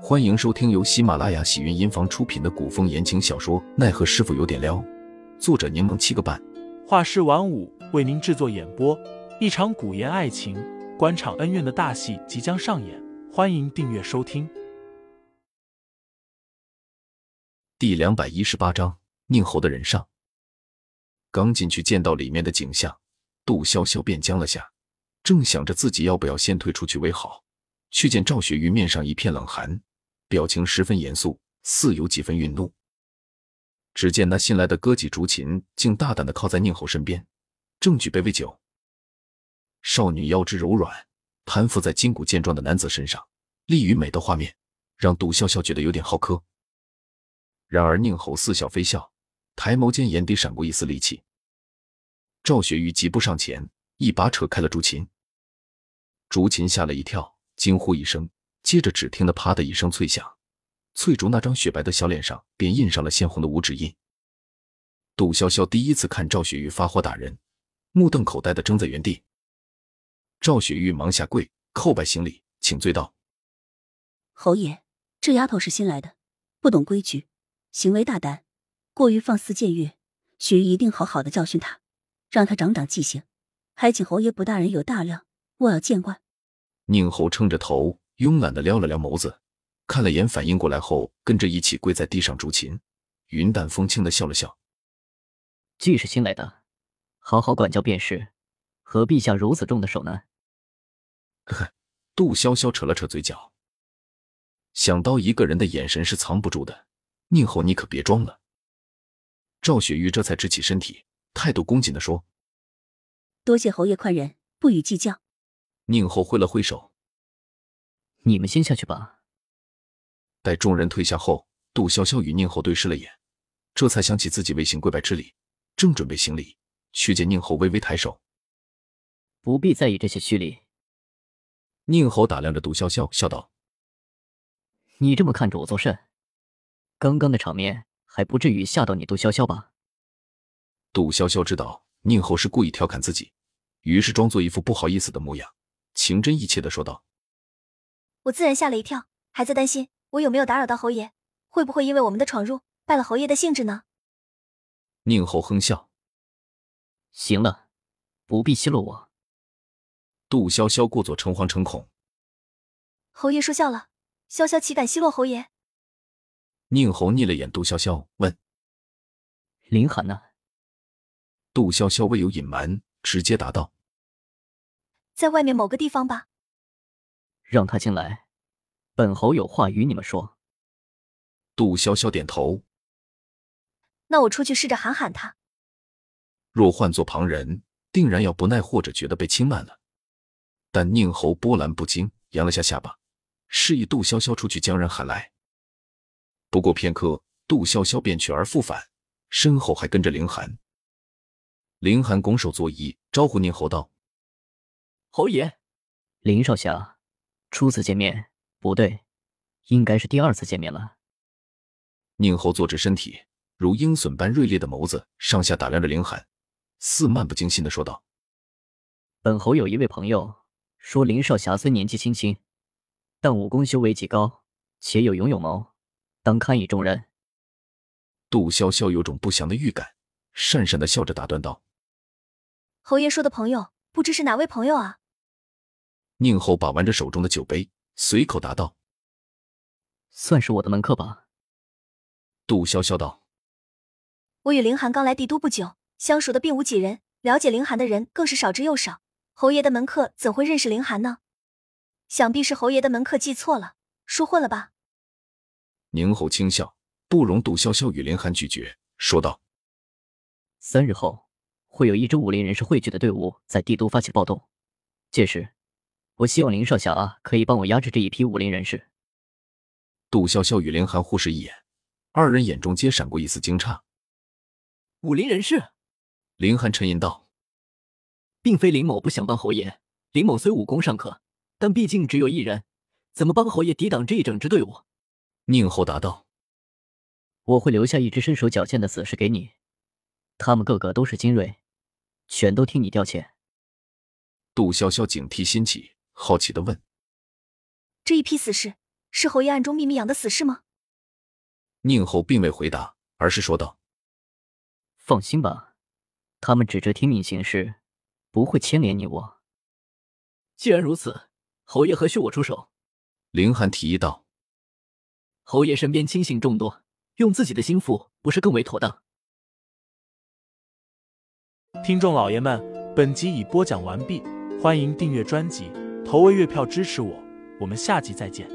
欢迎收听由喜马拉雅喜云音房出品的古风言情小说《奈何师傅有点撩》，作者柠檬七个半，画师晚舞为您制作演播。一场古言爱情、官场恩怨的大戏即将上演，欢迎订阅收听。第两百一十八章：宁侯的人上。刚进去见到里面的景象，杜潇潇便僵了下，正想着自己要不要先退出去为好，却见赵雪玉面上一片冷寒。表情十分严肃，似有几分愠怒。只见那新来的歌妓竹琴竟大胆的靠在宁侯身边，正举杯为酒。少女腰肢柔软，攀附在筋骨健壮的男子身上，丽与美的画面让杜笑笑觉得有点好磕。然而宁侯似笑非笑，抬眸间眼底闪过一丝戾气。赵雪玉急步上前，一把扯开了竹琴。竹琴吓了一跳，惊呼一声。接着，只听得“啪”的一声脆响，翠竹那张雪白的小脸上便印上了鲜红的五指印。杜潇潇第一次看赵雪玉发火打人，目瞪口呆的怔在原地。赵雪玉忙下跪叩拜行礼，请罪道：“侯爷，这丫头是新来的，不懂规矩，行为大胆，过于放肆僭越，雪玉一定好好的教训她，让她长长记性。还请侯爷不大人有大量，莫要见怪。”宁侯撑着头。慵懒的撩了撩眸子，看了眼反应过来后，跟着一起跪在地上竹琴，云淡风轻的笑了笑。既是新来的，好好管教便是，何必下如此重的手呢？呵，杜潇潇扯了扯嘴角，想到一个人的眼神是藏不住的，宁侯你可别装了。赵雪玉这才直起身体，态度恭谨的说：“多谢侯爷宽仁，不予计较。”宁侯挥了挥手。你们先下去吧。待众人退下后，杜潇潇与宁侯对视了眼，这才想起自己未行跪拜之礼，正准备行礼，却见宁侯微微抬手。不必在意这些虚礼。宁侯打量着杜潇潇，笑道：“你这么看着我做甚？刚刚的场面还不至于吓到你，杜潇潇吧？”杜潇潇知道宁侯是故意调侃自己，于是装作一副不好意思的模样，情真意切的说道。我自然吓了一跳，还在担心我有没有打扰到侯爷，会不会因为我们的闯入败了侯爷的兴致呢？宁侯哼笑，行了，不必奚落我。杜潇潇故作诚惶诚恐，侯爷说笑了，潇潇岂敢奚落侯爷？宁侯睨了眼杜潇潇，问：“林寒呢？”杜潇潇未有隐瞒，直接答道：“在外面某个地方吧。”让他进来，本侯有话与你们说。杜潇潇点头。那我出去试着喊喊他。若换做旁人，定然要不耐或者觉得被轻慢了。但宁侯波澜不惊，扬了下下巴，示意杜潇潇出去将人喊来。不过片刻，杜潇潇便去而复返，身后还跟着凌寒。凌寒拱手作揖，招呼宁侯道：“侯爷，林少侠。”初次见面不对，应该是第二次见面了。宁侯坐直身体，如鹰隼般锐利的眸子上下打量着凌寒，似漫不经心的说道：“本侯有一位朋友说，林少侠虽年纪轻轻，但武功修为极高，且有勇有谋，当堪以重任。”杜潇潇有种不祥的预感，讪讪的笑着打断道：“侯爷说的朋友，不知是哪位朋友啊？”宁侯把玩着手中的酒杯，随口答道：“算是我的门客吧。”杜潇潇道：“我与凌寒刚来帝都不久，相熟的并无几人，了解凌寒的人更是少之又少。侯爷的门客怎会认识凌寒呢？想必是侯爷的门客记错了，说混了吧？”宁侯轻笑，不容杜潇潇与凌寒拒绝，说道：“三日后，会有一支武林人士汇聚的队伍在帝都发起暴动，届时。”我希望林少侠啊，可以帮我压制这一批武林人士。杜潇潇与林寒互视一眼，二人眼中皆闪过一丝惊诧。武林人士，林寒沉吟道：“并非林某不想帮侯爷，林某虽武功尚可，但毕竟只有一人，怎么帮侯爷抵挡这一整支队伍？”宁侯答道：“我会留下一支身手矫健的死士给你，他们个个都是精锐，全都听你调遣。”杜潇潇警惕心起。好奇的问：“这一批死士是侯爷暗中秘密养的死士吗？宁侯并未回答，而是说道：“放心吧，他们只知听命行事，不会牵连你我。既然如此，侯爷何须我出手？”凌寒提议道：“侯爷身边亲信众多，用自己的心腹不是更为妥当？”听众老爷们，本集已播讲完毕，欢迎订阅专辑，投喂月票支持我，我们下集再见。